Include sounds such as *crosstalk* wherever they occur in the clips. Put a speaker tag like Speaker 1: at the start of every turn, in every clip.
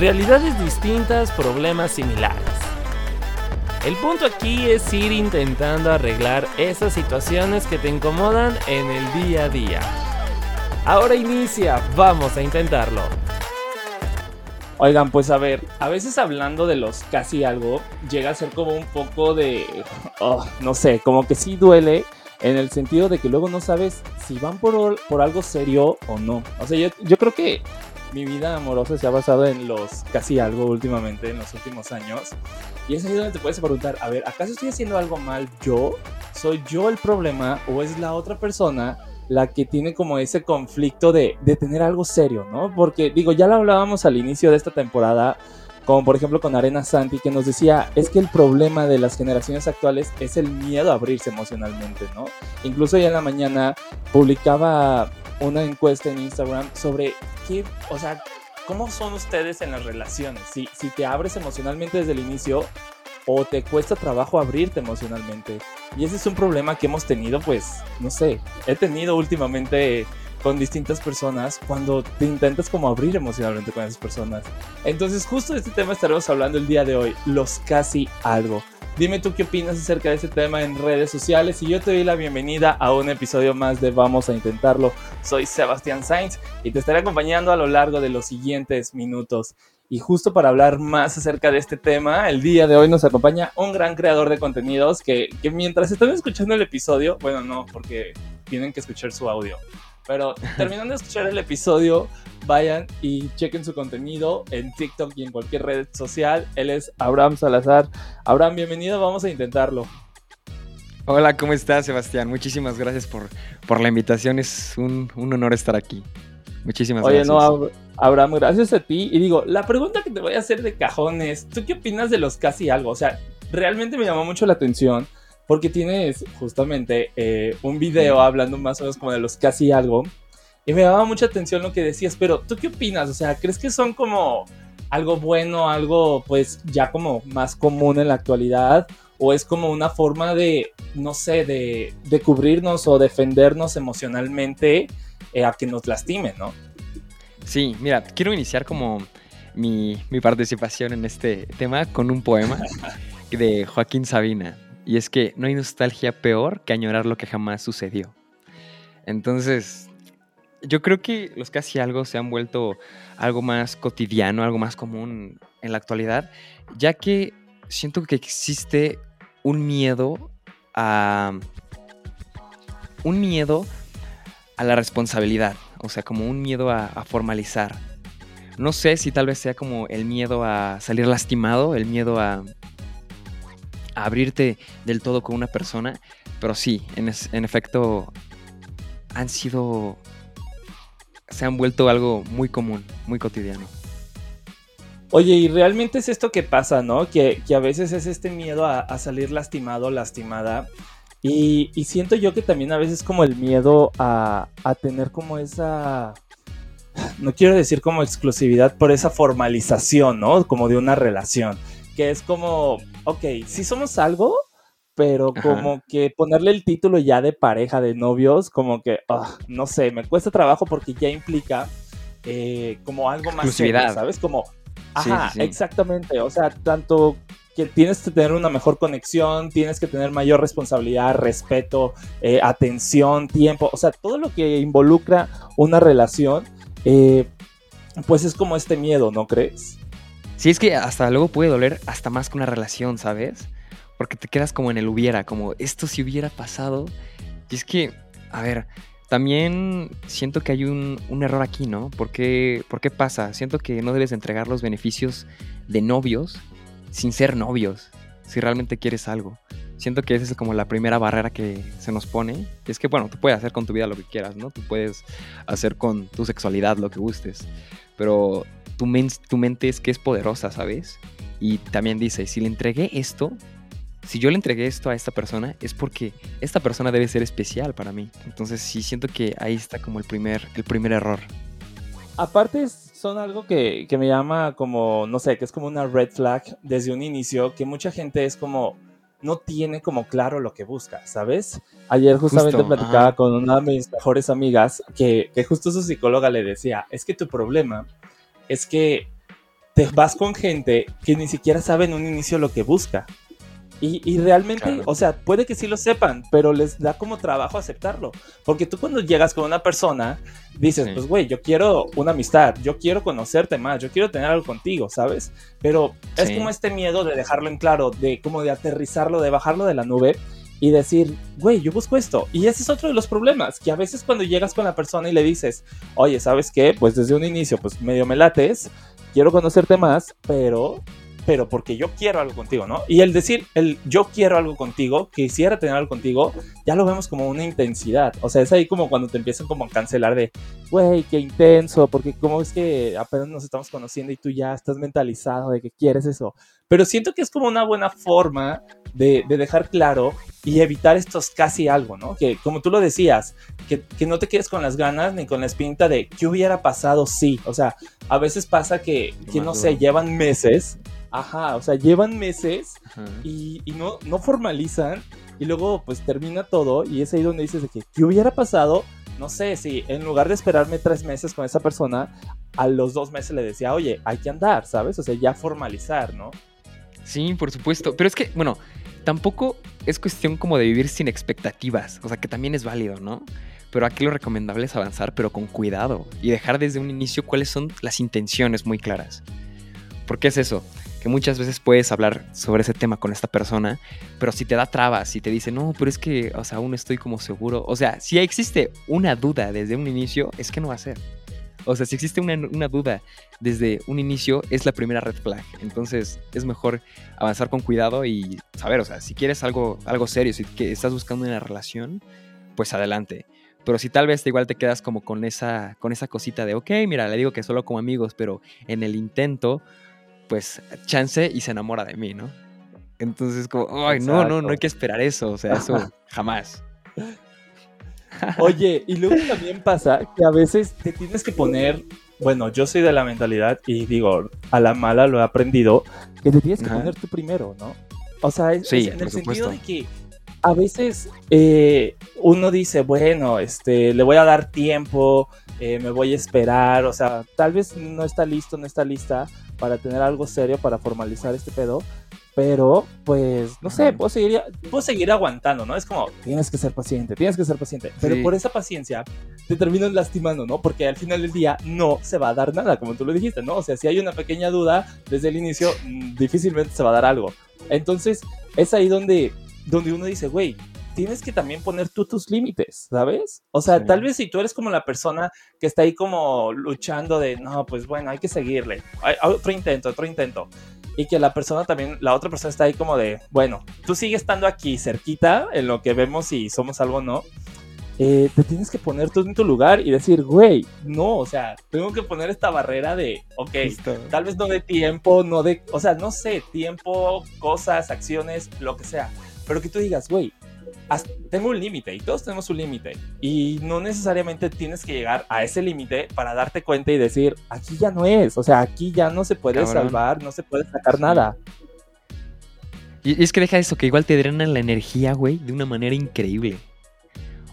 Speaker 1: Realidades distintas, problemas similares. El punto aquí es ir intentando arreglar esas situaciones que te incomodan en el día a día. Ahora inicia, vamos a intentarlo.
Speaker 2: Oigan, pues a ver, a veces hablando de los casi algo, llega a ser como un poco de, oh, no sé, como que sí duele en el sentido de que luego no sabes si van por, por algo serio o no. O sea, yo, yo creo que mi vida amorosa se ha basado en los casi algo últimamente, en los últimos años. Y es ahí donde te puedes preguntar, a ver, ¿acaso estoy haciendo algo mal yo? ¿Soy yo el problema o es la otra persona la que tiene como ese conflicto de, de tener algo serio, ¿no? Porque digo, ya lo hablábamos al inicio de esta temporada, como por ejemplo con Arena Santi, que nos decía, es que el problema de las generaciones actuales es el miedo a abrirse emocionalmente, ¿no? Incluso ya en la mañana publicaba una encuesta en Instagram sobre qué, o sea, cómo son ustedes en las relaciones, si, si te abres emocionalmente desde el inicio o te cuesta trabajo abrirte emocionalmente. Y ese es un problema que hemos tenido, pues, no sé, he tenido últimamente con distintas personas cuando te intentas como abrir emocionalmente con esas personas. Entonces justo de este tema estaremos hablando el día de hoy, los casi algo. Dime tú qué opinas acerca de este tema en redes sociales y yo te doy la bienvenida a un episodio más de Vamos a Intentarlo. Soy Sebastián Sainz y te estaré acompañando a lo largo de los siguientes minutos. Y justo para hablar más acerca de este tema, el día de hoy nos acompaña un gran creador de contenidos que, que mientras están escuchando el episodio, bueno, no, porque tienen que escuchar su audio, pero terminando de escuchar el episodio, vayan y chequen su contenido en TikTok y en cualquier red social. Él es Abraham Salazar. Abraham, bienvenido, vamos a intentarlo.
Speaker 3: Hola, ¿cómo estás, Sebastián? Muchísimas gracias por, por la invitación. Es un, un honor estar aquí. Muchísimas
Speaker 2: Oye,
Speaker 3: gracias.
Speaker 2: no, Abraham, gracias a ti. Y digo, la pregunta que te voy a hacer de cajón es, ¿tú qué opinas de los casi algo? O sea, realmente me llamó mucho la atención porque tienes justamente eh, un video hablando más o menos como de los casi algo. Y me llamaba mucha atención lo que decías, pero ¿tú qué opinas? O sea, ¿crees que son como algo bueno, algo pues ya como más común en la actualidad? ¿O es como una forma de, no sé, de, de cubrirnos o defendernos emocionalmente eh, a que nos lastimen, ¿no?
Speaker 3: Sí, mira, quiero iniciar como mi, mi participación en este tema con un poema de Joaquín Sabina. Y es que no hay nostalgia peor que añorar lo que jamás sucedió. Entonces, yo creo que los casi algo se han vuelto algo más cotidiano, algo más común en la actualidad, ya que siento que existe un miedo a... un miedo a la responsabilidad, o sea, como un miedo a, a formalizar. No sé si tal vez sea como el miedo a salir lastimado, el miedo a, a abrirte del todo con una persona, pero sí, en, en efecto, han sido, se han vuelto algo muy común, muy cotidiano.
Speaker 2: Oye, y realmente es esto que pasa, ¿no? Que, que a veces es este miedo a, a salir lastimado, lastimada. Y, y siento yo que también a veces como el miedo a, a tener como esa, no quiero decir como exclusividad, por esa formalización, ¿no? Como de una relación. Que es como, ok, sí somos algo, pero
Speaker 3: Ajá.
Speaker 2: como que ponerle el título ya de pareja, de novios, como que, ah, no sé, me cuesta trabajo porque ya implica eh, como algo más serio. ¿sabes? Como, ajá,
Speaker 3: sí, sí.
Speaker 2: exactamente, o sea, tanto que tienes que tener una mejor conexión, tienes que tener mayor responsabilidad, respeto, eh, atención, tiempo, o sea, todo lo que involucra una relación, eh, pues es como este miedo, ¿no crees?
Speaker 3: Sí, es que hasta luego puede doler hasta más que una relación, ¿sabes? Porque te quedas como en el hubiera, como esto si hubiera pasado. Y es que, a ver, también siento que hay un, un error aquí, ¿no? ¿Por qué, ¿Por qué pasa? Siento que no debes entregar los beneficios de novios sin ser novios, si realmente quieres algo. Siento que esa es como la primera barrera que se nos pone. Y es que, bueno, tú puedes hacer con tu vida lo que quieras, ¿no? Tú puedes hacer con tu sexualidad lo que gustes. Pero tu, men- tu mente es que es poderosa, ¿sabes? Y también dice, si le entregué esto, si yo le entregué esto a esta persona, es porque esta persona debe ser especial para mí. Entonces sí siento que ahí está como el primer, el primer error.
Speaker 2: Aparte son algo que, que me llama como, no sé, que es como una red flag desde un inicio, que mucha gente es como, no tiene como claro lo que busca, ¿sabes? Ayer justamente
Speaker 3: Justo,
Speaker 2: platicaba
Speaker 3: ajá.
Speaker 2: con una de mis mejores amigas que, que justo su psicóloga le decía, es que tu problema es que te vas con gente que ni siquiera sabe en un inicio lo que busca. Y, realmente, o sea, puede que sí lo sepan, pero les da como trabajo aceptarlo. Porque tú cuando llegas con una persona, dices, pues güey, yo quiero una amistad, yo quiero conocerte más, yo quiero tener algo contigo, ¿sabes? Pero es como este miedo de dejarlo en claro, de como de aterrizarlo, de bajarlo de la nube y decir, güey, yo busco esto. Y ese es otro de los problemas, que a veces cuando llegas con la persona y le dices, oye, ¿sabes qué? Pues desde un inicio, pues medio me lates, quiero conocerte más, pero pero porque yo quiero algo contigo, ¿no? Y el decir, el yo quiero algo contigo, quisiera tener algo contigo, ya lo vemos como una intensidad. O sea, es ahí como cuando te empiezan como a cancelar de, güey, qué intenso, porque como es que apenas nos estamos conociendo y tú ya estás mentalizado de que quieres eso. Pero siento que es como una buena forma de, dejar claro y evitar estos casi algo, ¿no? Que como tú lo decías, que, que, no te quedes con las ganas ni con la espinta de qué hubiera pasado si. O sea, a veces pasa que, que no sé, llevan meses Ajá, o sea, llevan meses y, no, no formalizan y luego pues termina todo y es ahí donde dices de que, ¿qué hubiera pasado? No sé, si en lugar de esperarme tres meses con esa persona, a los dos meses le decía, oye, hay que andar, ¿sabes? O sea, ya formalizar, ¿no?
Speaker 3: Sí, por supuesto. Pero es que, bueno, tampoco es cuestión como de vivir sin expectativas. O sea, que también es válido, ¿no? Pero aquí lo recomendable es avanzar, pero con cuidado. Y dejar desde un inicio cuáles son las intenciones muy claras. ¿Por qué es eso? Que muchas veces puedes hablar sobre ese tema con esta persona, pero si te da trabas, si te dice, no, pero es que, o sea, aún estoy como seguro, o sea, si existe una duda desde un inicio, es que no va a ser. O sea, si existe una, duda desde un inicio, es la primera red flag. Entonces, es mejor avanzar con cuidado y saber, o sea, si quieres algo, algo serio, si que estás buscando una relación, pues adelante. Pero si tal vez igual te quedas como con esa, con esa cosita de, ok, mira, le digo que solo como amigos, pero en el intento pues chance y se enamora de mí, ¿no? Entonces, como, ay, no, no, no hay que esperar eso, o sea, eso *laughs* jamás.
Speaker 2: Oye, y luego también pasa que a veces te tienes que poner, bueno, yo soy de la mentalidad y digo, a la mala lo he aprendido, que te tienes que poner tú primero, ¿no? O sea, es, en el sentido de que a veces eh, uno dice, bueno, este, le voy a dar tiempo, eh, me voy a esperar, o sea, tal vez no está listo, no está lista, para tener algo serio, para formalizar este pedo. Pero, pues, no sé, puedo seguir, puedo seguir aguantando, ¿no? Es como, tienes que ser paciente, tienes que ser paciente. Pero por esa paciencia te terminan lastimando, ¿no? Porque al final del día no se va a dar nada, como tú lo dijiste, ¿no? O sea, si hay una pequeña duda desde el inicio, mm, difícilmente se va a dar algo. Entonces, es ahí donde, donde uno dice, güey, tienes que también poner tú tus límites, ¿sabes? O sea, tal vez si tú eres como la persona que está ahí como luchando de, no, pues bueno, hay que seguirle, otro intento, otro intento. Y que la persona también, la otra persona está ahí como de, bueno, tú sigues estando aquí cerquita en lo que vemos si somos algo o no. Eh, te tienes que poner tú en tu lugar y decir, güey, no, o sea, tengo que poner esta barrera de, ok, tal vez no de tiempo, no de, o sea, no sé, tiempo, cosas, acciones, lo que sea, pero que tú digas, güey, tengo un límite y todos tenemos un límite y no necesariamente tienes que llegar a ese límite para darte cuenta y decir, aquí ya no es, o sea, aquí ya no se puede salvar, no se puede sacar nada.
Speaker 3: Y es que deja eso, que igual te drena la energía, güey, de una manera increíble.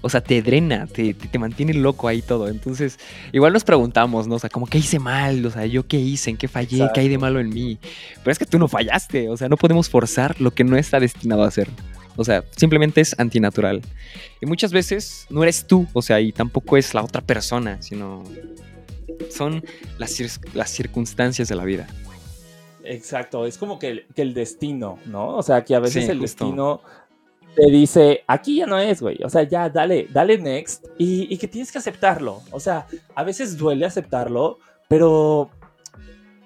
Speaker 3: O sea, te drena, te, te, mantiene loco ahí todo. Entonces, igual nos preguntamos, ¿no? O sea, como, ¿qué hice mal? O sea, ¿yo qué hice? ¿En qué fallé? ¿Qué hay de malo en mí? Pero es que tú no fallaste. O sea, no podemos forzar lo que no está destinado a hacer. O sea, simplemente es antinatural. Y muchas veces no eres tú, o sea, y tampoco es la otra persona, sino son las, las circunstancias de la vida.
Speaker 2: Exacto, es como que el, destino, ¿no? O sea, que a veces el destino te dice, aquí ya no es, güey. O sea, ya dale, dale next y, y, que tienes que aceptarlo. O sea, a veces duele aceptarlo, pero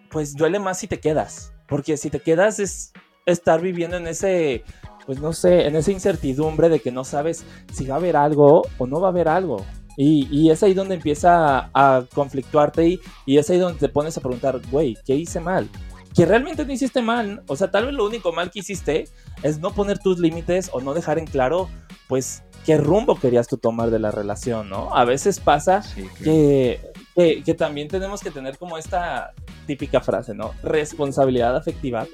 Speaker 2: pues duele más si te quedas. Porque si te quedas es estar viviendo en ese pues no sé, en esa incertidumbre de que no sabes si va a haber algo o no va a haber algo. Y, es ahí donde empieza a, conflictuarte y, y, es ahí donde te pones a preguntar, güey, ¿qué hice mal? Que realmente no hiciste mal. O sea, tal vez lo único mal que hiciste es no poner tus límites o no dejar en claro, pues, qué rumbo querías tú tomar de la relación, ¿no? A veces pasa que, que, que también tenemos que tener como esta típica frase, ¿no? Responsabilidad afectiva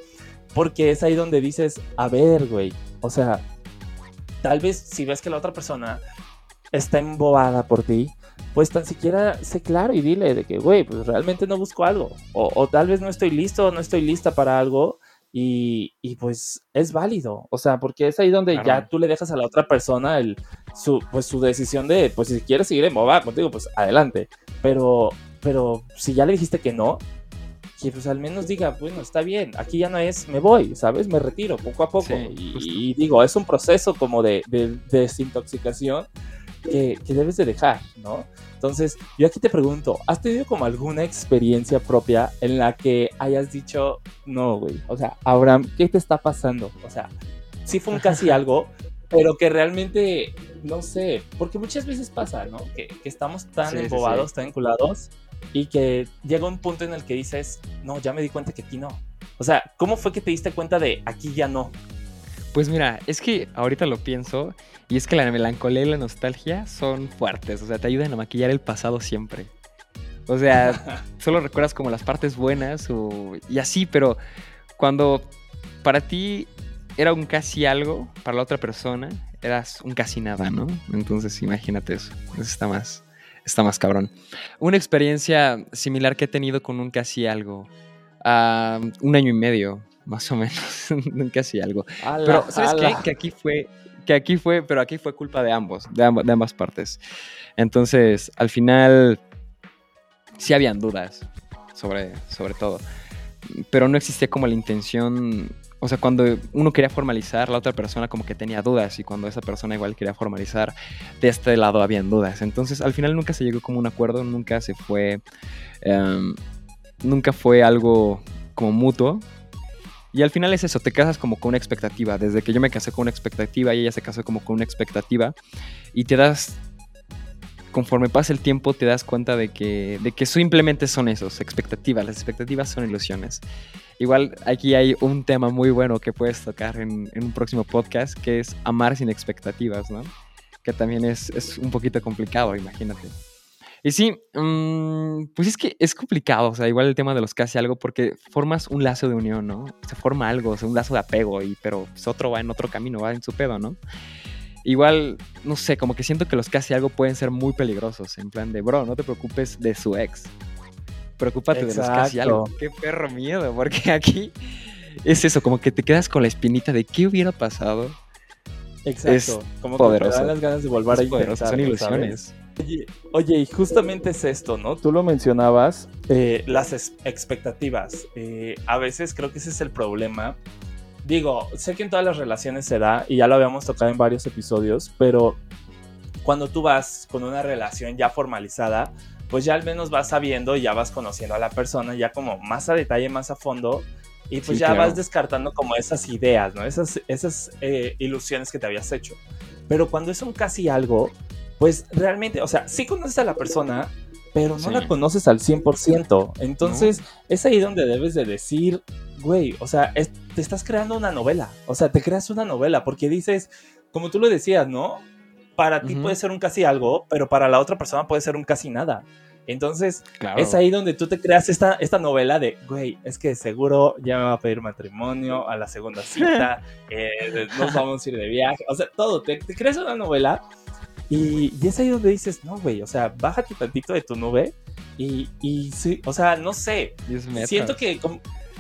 Speaker 2: porque es ahí donde dices, a ver, güey, o sea, tal vez si ves que la otra persona está embobada por ti, pues tan siquiera sé claro y dile de que, güey, pues realmente no busco algo. O, tal vez no estoy listo, no estoy lista para algo. Y, pues es válido. O sea, porque es ahí donde ya tú le dejas a la otra persona el, su, pues, su decisión de, pues si quieres seguir en contigo, pues adelante. Pero, pero si ya le dijiste que no, que pues al menos diga, bueno, está bien, aquí ya no es, me voy, ¿sabes? Me retiro poco a poco. y, digo, es un proceso como de, de, desintoxicación que, que, debes de dejar, ¿no? Entonces, yo aquí te pregunto, ¿has tenido como alguna experiencia propia en la que hayas dicho, no, güey? O sea, Abraham, ¿qué te está pasando? O sea, sí fue un casi algo, *laughs* pero que realmente, no sé, porque muchas veces pasa, ¿no? Que, que estamos tan embobados, tan enculados, y que llega un punto en el que dices, no, ya me di cuenta que aquí no. O sea, ¿cómo fue que te diste cuenta de aquí ya no?
Speaker 3: Pues mira, es que ahorita lo pienso y es que la melancolía y la nostalgia son fuertes, o sea, te ayudan a maquillar el pasado siempre. O sea, *laughs* solo recuerdas como las partes buenas o, y así, pero cuando para ti era un casi algo, para la otra persona eras un casi nada, ¿no? Entonces imagínate eso, eso está más, está más cabrón. Una experiencia similar que he tenido con un casi algo, uh, un año y medio, más o menos, *laughs* casi algo. pero, ¿sabes qué? Que aquí fue, que aquí fue, pero aquí fue culpa de ambos, de, ambas partes. Entonces, al final, sí habían dudas sobre, sobre todo, pero no existía como la intención, o sea, cuando uno quería formalizar, la otra persona como que tenía dudas y cuando esa persona igual quería formalizar, de este lado habían dudas. Entonces, al final nunca se llegó como un acuerdo, nunca se fue, em, nunca fue algo como mutuo, y al final es eso, te casas como con una expectativa. Desde que yo me casé con una expectativa y ella se casó como con una expectativa. Y te das, conforme pasa el tiempo, te das cuenta de que, de que simplemente son esos, expectativas. Las expectativas son ilusiones. Igual aquí hay un tema muy bueno que puedes tocar en, en un próximo podcast, que es amar sin expectativas, ¿no? Que también es, es un poquito complicado, imagínate. Y sí, mm, pues es que es complicado, o sea, igual el tema de los casi algo, porque formas un lazo de unión, ¿no? Se forma algo, o sea, un lazo de apego, y, pero pues, otro va en otro camino, va en su pedo, ¿no? Igual, no sé, como que siento que los casi algo pueden ser muy peligrosos, en plan de, bro, no te preocupes de su ex, preocúpate de los casi algo. Qué perro miedo, porque *laughs* aquí es eso, como que te quedas con la espinita de qué hubiera pasado.
Speaker 2: Exacto, como poderoso. que te dan las ganas de volver a intentar,
Speaker 3: son ilusiones.
Speaker 2: Oye, y justamente es esto, ¿no? Tú lo mencionabas, eh, las expectativas. Eh, a veces creo que ese es el problema. Digo, sé que en todas las relaciones se da, y ya lo habíamos tocado en varios episodios, pero cuando tú vas con una relación ya formalizada, pues ya al menos vas sabiendo y ya vas conociendo a la persona, ya como más a detalle, más a fondo, y pues ya vas descartando como esas ideas, ¿no? Esas, esas eh, ilusiones que te habías hecho. Pero cuando es un casi algo, pues realmente, o sea, sí conoces a la persona, pero no la conoces al 100%. Entonces, es ahí donde debes de decir, güey, o sea, te estás creando una novela. O sea, te creas una novela porque dices, como tú lo decías, ¿no? Para ti puede ser un casi algo, pero para la otra persona puede ser un casi nada. Entonces, es ahí donde tú te creas esta, esta novela de, güey, es que seguro ya me va a pedir matrimonio a la segunda cita, *laughs* eh, nos vamos a ir de viaje, o sea, todo, te, te creas una novela y, es ahí donde dices, no, güey, o sea, bájate tantito de tu nube y, y sí, o sea, no sé, siento que,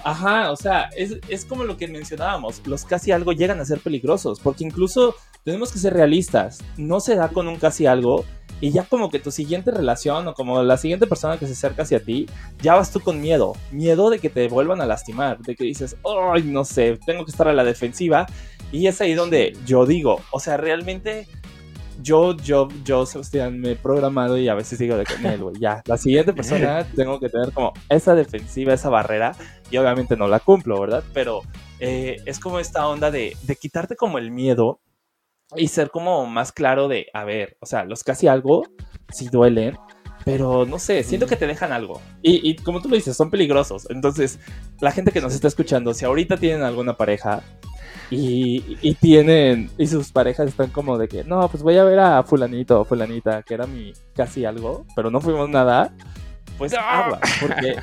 Speaker 2: ajá, o sea, es, es como lo que mencionábamos, los casi algo llegan a ser peligrosos, porque incluso tenemos que ser realistas, no se da con un casi algo y ya como que tu siguiente relación o como la siguiente persona que se acerca hacia ti, ya vas tú con miedo, miedo de que te vuelvan a lastimar, de que dices, ay, no sé, tengo que estar a la defensiva. Y es ahí donde yo digo, o sea, realmente yo, yo, yo, Sebastián, me he programado y a veces digo de que, güey, ya, la siguiente persona *laughs* tengo que tener como esa defensiva, esa barrera, y obviamente no la cumplo, ¿verdad? Pero eh, es como esta onda de, de quitarte como el miedo y ser como más claro de, a ver, o sea, los casi algo sí duelen, pero no sé, siento que te dejan algo. Y, y, como tú lo dices, son peligrosos. Entonces, la gente que nos está escuchando, si ahorita tienen alguna pareja y, tienen, y sus parejas están como de que, no, pues voy a ver a fulanito o fulanita, que era mi casi algo, pero no fuimos nada, pues agua, porque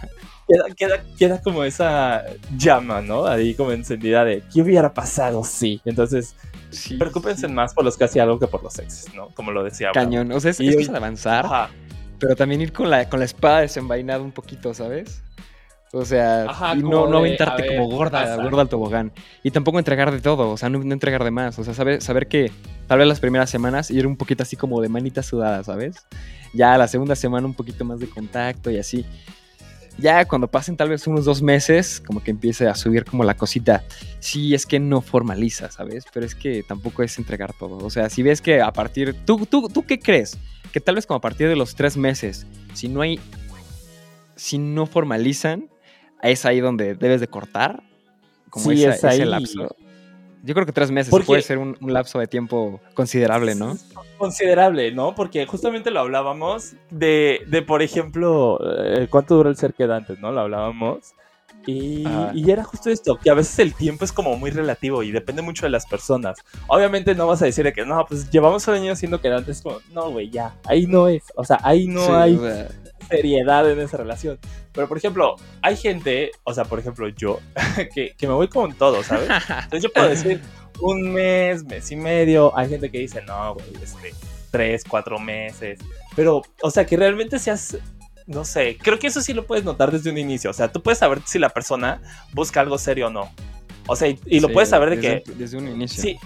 Speaker 2: queda, queda, como esa llama, ¿no? Ahí como encendida de, ¿qué hubiera pasado? Sí. Entonces, sí, preocúpense más por los casi algo que por los exes, ¿no? Como lo decía.
Speaker 3: Cañón, o sea, es, es avanzar, pero también ir con la, con la espada desenvainada un poquito, ¿sabes? O sea, y no, no aventarte como gorda, gorda al tobogán. Y tampoco entregar de todo, o sea, no, entregar de más. O sea, saber, saber que tal vez las primeras semanas ir un poquito así como de manita sudada, ¿sabes? Ya la segunda semana un poquito más de contacto y así. Ya cuando pasen tal vez unos dos meses, como que empiece a subir como la cosita. Sí, es que no formaliza, ¿sabes? Pero es que tampoco es entregar todo. O sea, si ves que a partir... ¿Tú, tú, tú qué crees? Que tal vez como a partir de los tres meses, si no hay... Si no formalizan, es ahí donde debes de cortar. Como
Speaker 2: sí, es ese
Speaker 3: lapso. Yo creo que tres meses puede ser un, lapso de tiempo considerable, ¿no?
Speaker 2: Considerable, ¿no? Porque justamente lo hablábamos de, de por ejemplo, eh, cuánto dura el ser quedante, ¿no? Lo hablábamos. Y, y, era justo esto, que a veces el tiempo es como muy relativo y depende mucho de las personas. Obviamente no vas a decir que no, pues llevamos un año siendo quedantes, como, no, güey, ya, ahí no es. O sea, ahí no hay seriedad en esa relación. Pero, por ejemplo, hay gente, o sea, por ejemplo, yo, *laughs* que, que me voy con todo, ¿sabes? Entonces yo puedo decir un mes, mes y medio. Hay gente que dice, no, güey, este, tres, cuatro meses. Pero, o sea, que realmente seas no sé, creo que eso sí lo puedes notar desde un inicio. O sea, tú puedes saber si la persona busca algo serio o no. O sea, y, lo puedes saber de
Speaker 3: que.
Speaker 2: Desde
Speaker 3: un inicio.
Speaker 2: Sí.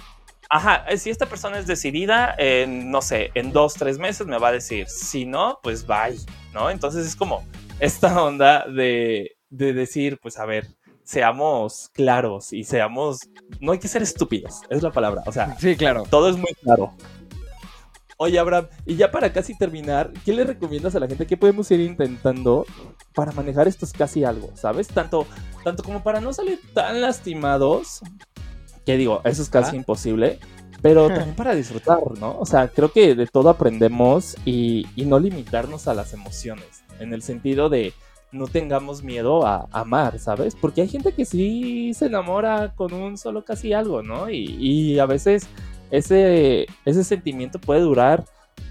Speaker 2: Ajá, eh, si esta persona es decidida, en, no sé, en dos, tres meses me va a decir, si no, pues bye, ¿no? Entonces es como esta onda de, de decir, pues a ver, seamos claros y seamos, no hay que ser estúpidos, es la palabra, o sea,
Speaker 3: sí, claro.
Speaker 2: Todo es muy claro. Oye, Abraham, y ya para casi terminar, ¿qué le recomiendas a la gente? ¿Qué podemos ir intentando para manejar estos casi algo? ¿Sabes? Tanto, tanto como para no salir tan lastimados, que digo, eso es casi imposible, pero *laughs* también para disfrutar, ¿no? O sea, creo que de todo aprendemos y, no limitarnos a las emociones, en el sentido de no tengamos miedo a, amar, ¿sabes? Porque hay gente que sí se enamora con un solo casi algo, ¿no? Y, y a veces ese, ese sentimiento puede durar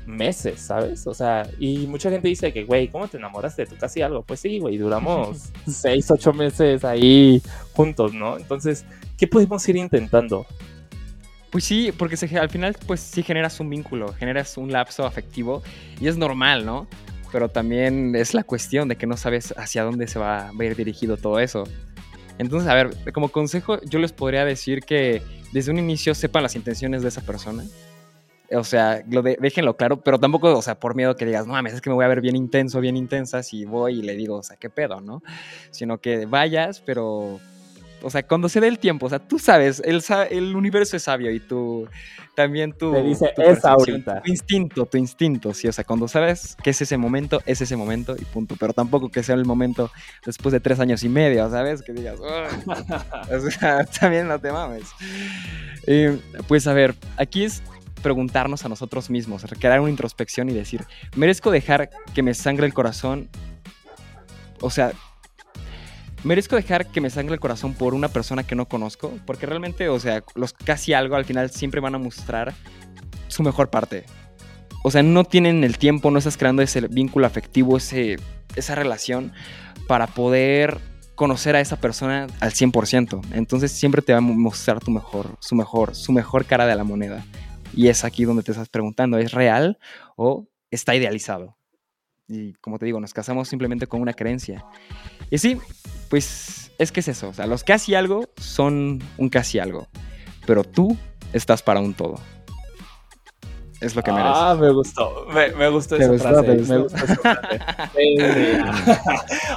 Speaker 2: meses, ¿sabes? O sea, y mucha gente dice que, güey, ¿cómo te enamoraste de tu casi algo? Pues sí, güey, duramos *laughs* seis, ocho meses ahí juntos, ¿no? Entonces, ¿qué podemos ir intentando?
Speaker 3: Pues sí, porque al final, pues sí generas un vínculo, generas un lapso afectivo y es normal, ¿no? Pero también es la cuestión de que no sabes hacia dónde se va a ir dirigido todo eso. Entonces, a ver, como consejo, yo les podría decir que desde un inicio sepan las intenciones de esa persona. O sea, lo de, déjenlo claro, pero tampoco, o sea, por miedo que digas, no mames, es que me voy a ver bien intenso, bien intensa si voy y le digo, o sea, qué pedo, ¿no? Sino que vayas, pero o sea, cuando se dé el tiempo, o sea, tú sabes, el, el universo es sabio y tú también tú.
Speaker 2: Te dice, es ahorita.
Speaker 3: Tu instinto, tu instinto, sí, o sea, cuando sabes que es ese momento, es ese momento y punto. Pero tampoco que sea el momento después de tres años y medio, ¿sabes? Que digas, o sea, *laughs* también no te mames. pues a ver, aquí es preguntarnos a nosotros mismos, crear una introspección y decir, ¿merezco dejar que me sangre el corazón? O sea, merezco dejar que me sangre el corazón por una persona que no conozco, porque realmente, o sea, los casi algo al final siempre van a mostrar su mejor parte. O sea, no tienen el tiempo, no estás creando ese vínculo afectivo, ese, esa relación para poder conocer a esa persona al 100%. Entonces siempre te va a mostrar tu mejor, su mejor, su mejor cara de la moneda. Y es aquí donde te estás preguntando, ¿es real o está idealizado? Y como te digo, nos casamos simplemente con una creencia. Y sí, pues es que es eso. O sea, los casi algo son un casi algo. Pero tú estás para un todo. Es lo que mereces.
Speaker 2: Ah, me gustó. Me, gustó esa frase. Me gustó esa frase.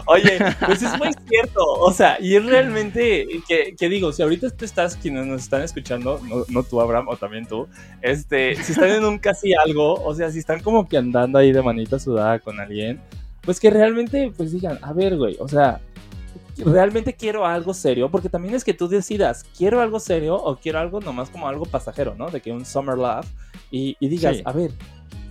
Speaker 2: Oye, pues es muy cierto. O sea, y es realmente que, digo, si ahorita tú estás, quienes nos están escuchando, no, no, tú, Abraham, o también tú, este, si están en un casi algo, o sea, si están como que andando ahí de manita sudada con alguien, pues que realmente, pues digan, a ver, güey, o sea, realmente quiero algo serio, porque también es que tú decidas, quiero algo serio o quiero algo nomás como algo pasajero, ¿no? De que un summer love y, digas, a ver,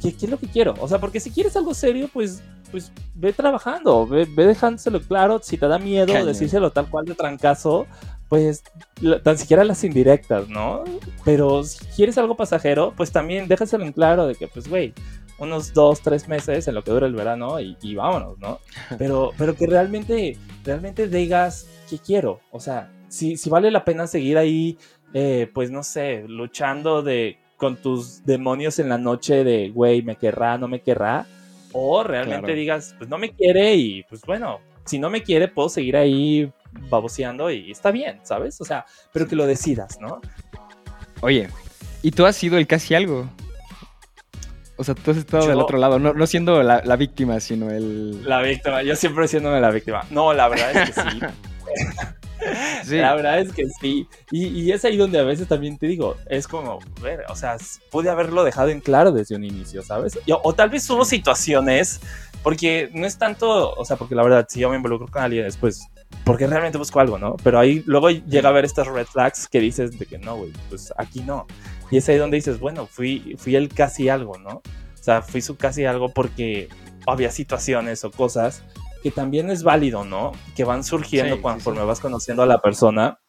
Speaker 2: ¿qué, es lo que quiero? O sea, porque si quieres algo serio, pues, pues ve trabajando, ve, dejándoselo claro, si te da miedo decírselo tal cual de trancazo, pues tan siquiera las indirectas, ¿no? Pero si quieres algo pasajero, pues también déjaselo en claro de que, pues, güey, unos dos, tres meses en lo que dura el verano y, vámonos, ¿no? Pero, pero que realmente, realmente digas qué quiero. O sea, si, si vale la pena seguir ahí eh, pues no sé, luchando de con tus demonios en la noche de, güey, me querrá, no me querrá, o realmente
Speaker 3: Claro.
Speaker 2: digas, pues no me quiere y pues bueno, si no me quiere puedo seguir ahí baboseando y está bien, ¿sabes? O sea, pero que lo decidas, ¿no?
Speaker 3: Oye, ¿y tú has sido el casi algo? O sea, tú has estado del
Speaker 2: Yo-
Speaker 3: otro lado, no, no siendo la, la víctima, sino el...
Speaker 2: La víctima, yo siempre siéndome la víctima. No, la verdad es que sí. *laughs*
Speaker 3: Sí,
Speaker 2: La verdad es que sí. Y, y es ahí donde a veces también te digo, es como, ver, o sea, pude haberlo dejado en claro desde un inicio, ¿sabes? Y- o, tal vez hubo situaciones, porque no es tanto, o sea, porque la verdad, si yo me involucro con alguien es pues, porque realmente busco algo, ¿no? Pero ahí luego llega a ver estas red flags que dices de que no, güey, pues aquí no. Y es ahí donde dices, bueno, fui, fui el casi algo, ¿no? O sea, fui su casi algo porque había situaciones o cosas que también es válido, ¿no? Que van surgiendo
Speaker 3: Sí, sí,
Speaker 2: conforme
Speaker 3: sí.
Speaker 2: vas conociendo a la persona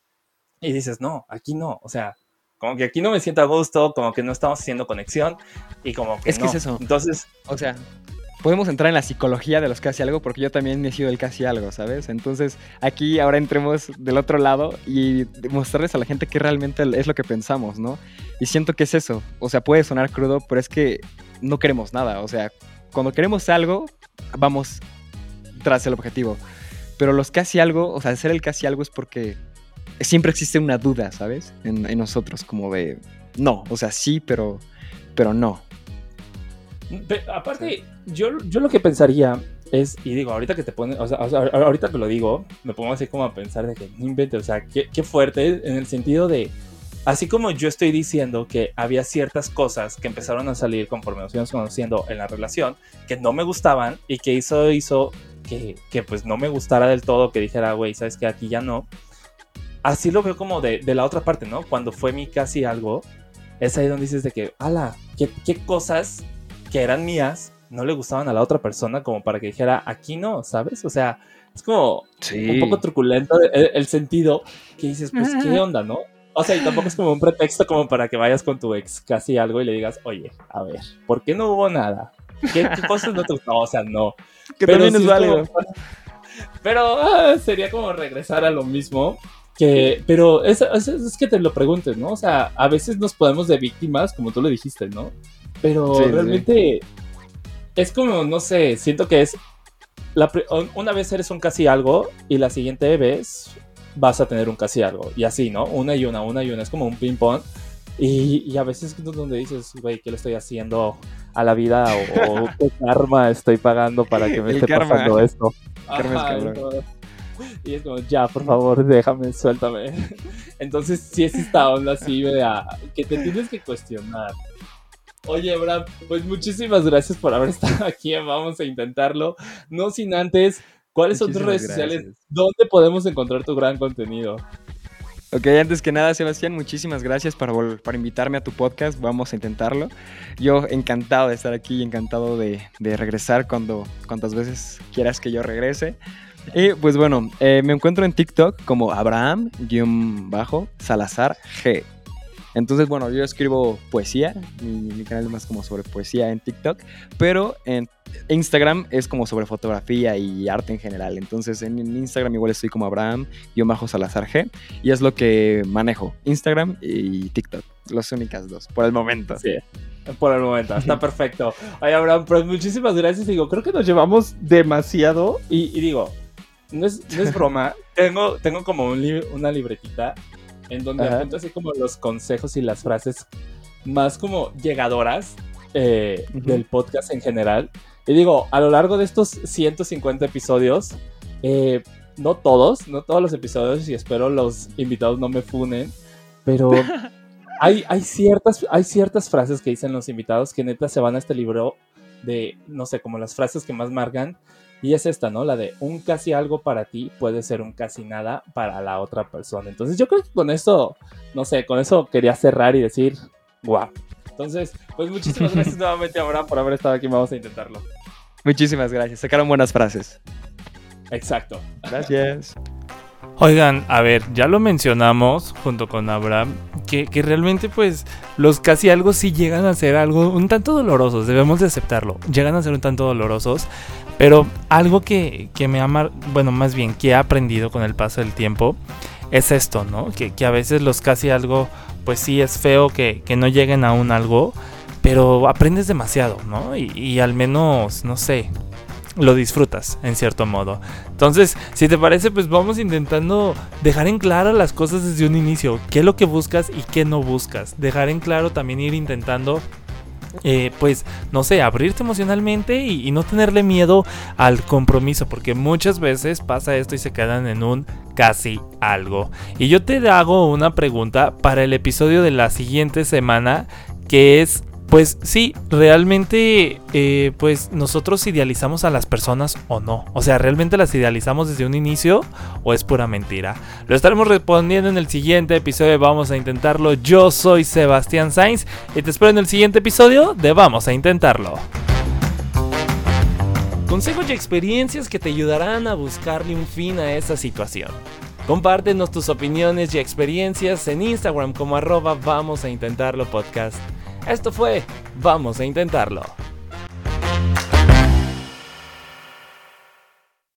Speaker 2: y dices, no, aquí no, o sea, como que aquí no me siento a gusto, como que no estamos haciendo conexión y como que
Speaker 3: Es que
Speaker 2: no.
Speaker 3: es eso.
Speaker 2: Entonces,
Speaker 3: o sea, podemos entrar en la psicología de los casi algo porque yo también he sido el casi algo, ¿sabes? Entonces, aquí ahora entremos del otro lado y mostrarles a la gente qué realmente es lo que pensamos, ¿no? Y siento que es eso. O sea, puede sonar crudo, pero es que no queremos nada. O sea, cuando queremos algo, vamos tras el objetivo. Pero los casi algo, o sea, ser el casi algo es porque siempre existe una duda, ¿sabes? En, en nosotros, como de, no, o sea, sí, pero, pero no.
Speaker 2: Pe- aparte, yo, yo lo que pensaría es, y digo, ahorita que te pones, o sea, o sea, ahorita que lo digo, me pongo así como a pensar de que no invente, o sea, qué, qué fuerte en el sentido de, así como yo estoy diciendo que había ciertas cosas que empezaron a salir conforme nos íbamos conociendo en la relación, que no me gustaban y que hizo, hizo que, que pues no me gustara del todo, que dijera, güey, sabes que aquí ya no. Así lo veo como de, de la otra parte, ¿no? Cuando fue mi casi algo, es ahí donde dices de que, ala, ¿qué, qué cosas que eran mías no le gustaban a la otra persona como para que dijera, aquí no, ¿sabes? O sea, es como un poco truculento el, el sentido que dices, pues, ¿qué onda, no? O sea, y tampoco es como un pretexto como para que vayas con tu ex casi algo y le digas, oye, a ver, ¿por qué no hubo nada? ¿Qué, qué cosas no te gustaban? O sea, no.
Speaker 3: Que
Speaker 2: Pero
Speaker 3: también
Speaker 2: sí
Speaker 3: es válido.
Speaker 2: como- *laughs* pero ah, sería como regresar a lo mismo. Que, pero es, es, es que te lo preguntes, ¿no? O sea, a veces nos podemos de víctimas, como tú lo dijiste, ¿no? Pero
Speaker 3: Sí, sí.
Speaker 2: realmente es como, no sé, siento que es. La, una vez eres un casi algo y la siguiente vez vas a tener un casi algo. Y así, ¿no? Una y una, una y una. Es como un ping-pong. Y, y a veces es donde dices, güey, ¿qué le estoy haciendo a la vida? O, o *laughs* qué karma estoy pagando para que me
Speaker 3: El
Speaker 2: esté
Speaker 3: karma.
Speaker 2: pasando esto. Ajá, es como- y es como, ya, por favor, déjame, suéltame. *laughs* Entonces, sí es esta onda así, vea, que te tienes que cuestionar. Oye, Bram, pues muchísimas gracias por haber estado *laughs* aquí. Vamos a intentarlo. No sin antes, ¿cuáles son tus redes sociales? ¿Dónde podemos encontrar tu gran contenido?
Speaker 3: Ok, antes que nada, Sebastián, muchísimas gracias para, para invitarme a tu podcast. Vamos a intentarlo. Yo encantado de estar aquí y encantado de, de regresar cuando cuantas veces quieras que yo regrese. Y pues bueno, eh, me encuentro en TikTok como Abraham-Salazar G. Entonces, bueno, yo escribo poesía, mi, mi canal es más como sobre poesía en TikTok, pero en Instagram es como sobre fotografía y arte en general. Entonces, en Instagram igual estoy como Abraham-Salazar G y es lo que manejo, Instagram y TikTok, las únicas dos, por el momento.
Speaker 2: Sí, por el momento, está *laughs* perfecto. Oye, Abraham, pues muchísimas gracias. Digo, creo que nos llevamos demasiado. Y, y digo, no es, no es broma. *laughs* tengo, tengo como un li- una libretita en donde
Speaker 3: Ajá.
Speaker 2: apunto así como los consejos y las frases más como llegadoras eh, del podcast en general. Y digo, a lo largo de estos 150 episodios, eh, no todos, no todos los episodios, y espero los invitados no me funen, pero *laughs* hay, hay, ciertas, hay ciertas frases que dicen los invitados que neta se van a este libro de, no sé, como las frases que más marcan. Y es esta, ¿no? La de un casi algo para ti puede ser un casi nada para la otra persona. Entonces yo creo que con eso, no sé, con eso quería cerrar y decir, guau. Entonces, pues muchísimas gracias *laughs* nuevamente, Abraham, por haber estado aquí. Vamos a intentarlo.
Speaker 3: Muchísimas gracias, sacaron buenas frases.
Speaker 2: Exacto.
Speaker 3: Gracias.
Speaker 1: Oigan, a ver, ya lo mencionamos junto con Abraham, que, que realmente pues los casi algo sí llegan a ser algo un tanto dolorosos, debemos de aceptarlo, llegan a ser un tanto dolorosos, pero algo que, que me ha, mar- bueno, más bien que he aprendido con el paso del tiempo,
Speaker 2: es esto, ¿no? Que, que a veces los casi algo, pues sí es feo que, que no lleguen a un algo, pero aprendes demasiado, ¿no? Y, y al menos, no sé, lo disfrutas en cierto modo. Entonces, si te parece, pues vamos intentando dejar en claro las cosas desde un inicio. ¿Qué es lo que buscas y qué no buscas? Dejar en claro también ir intentando eh, pues, no sé, abrirte emocionalmente y, y, no tenerle miedo al compromiso, porque muchas veces pasa esto y se quedan en un casi algo. Y yo te hago una pregunta para el episodio de la siguiente semana, que es pues sí, realmente, eh, pues nosotros idealizamos a las personas o no. O sea, ¿realmente las idealizamos desde un inicio o es pura mentira? Lo estaremos respondiendo en el siguiente episodio Vamos a Intentarlo. Yo soy Sebastián Sainz y te espero en el siguiente episodio de Vamos a Intentarlo. Consejos y experiencias que te ayudarán a buscarle un fin a esa situación. Compártenos tus opiniones y experiencias en Instagram como arroba Vamos a Intentarlo Podcast. Esto fue Vamos a Intentarlo.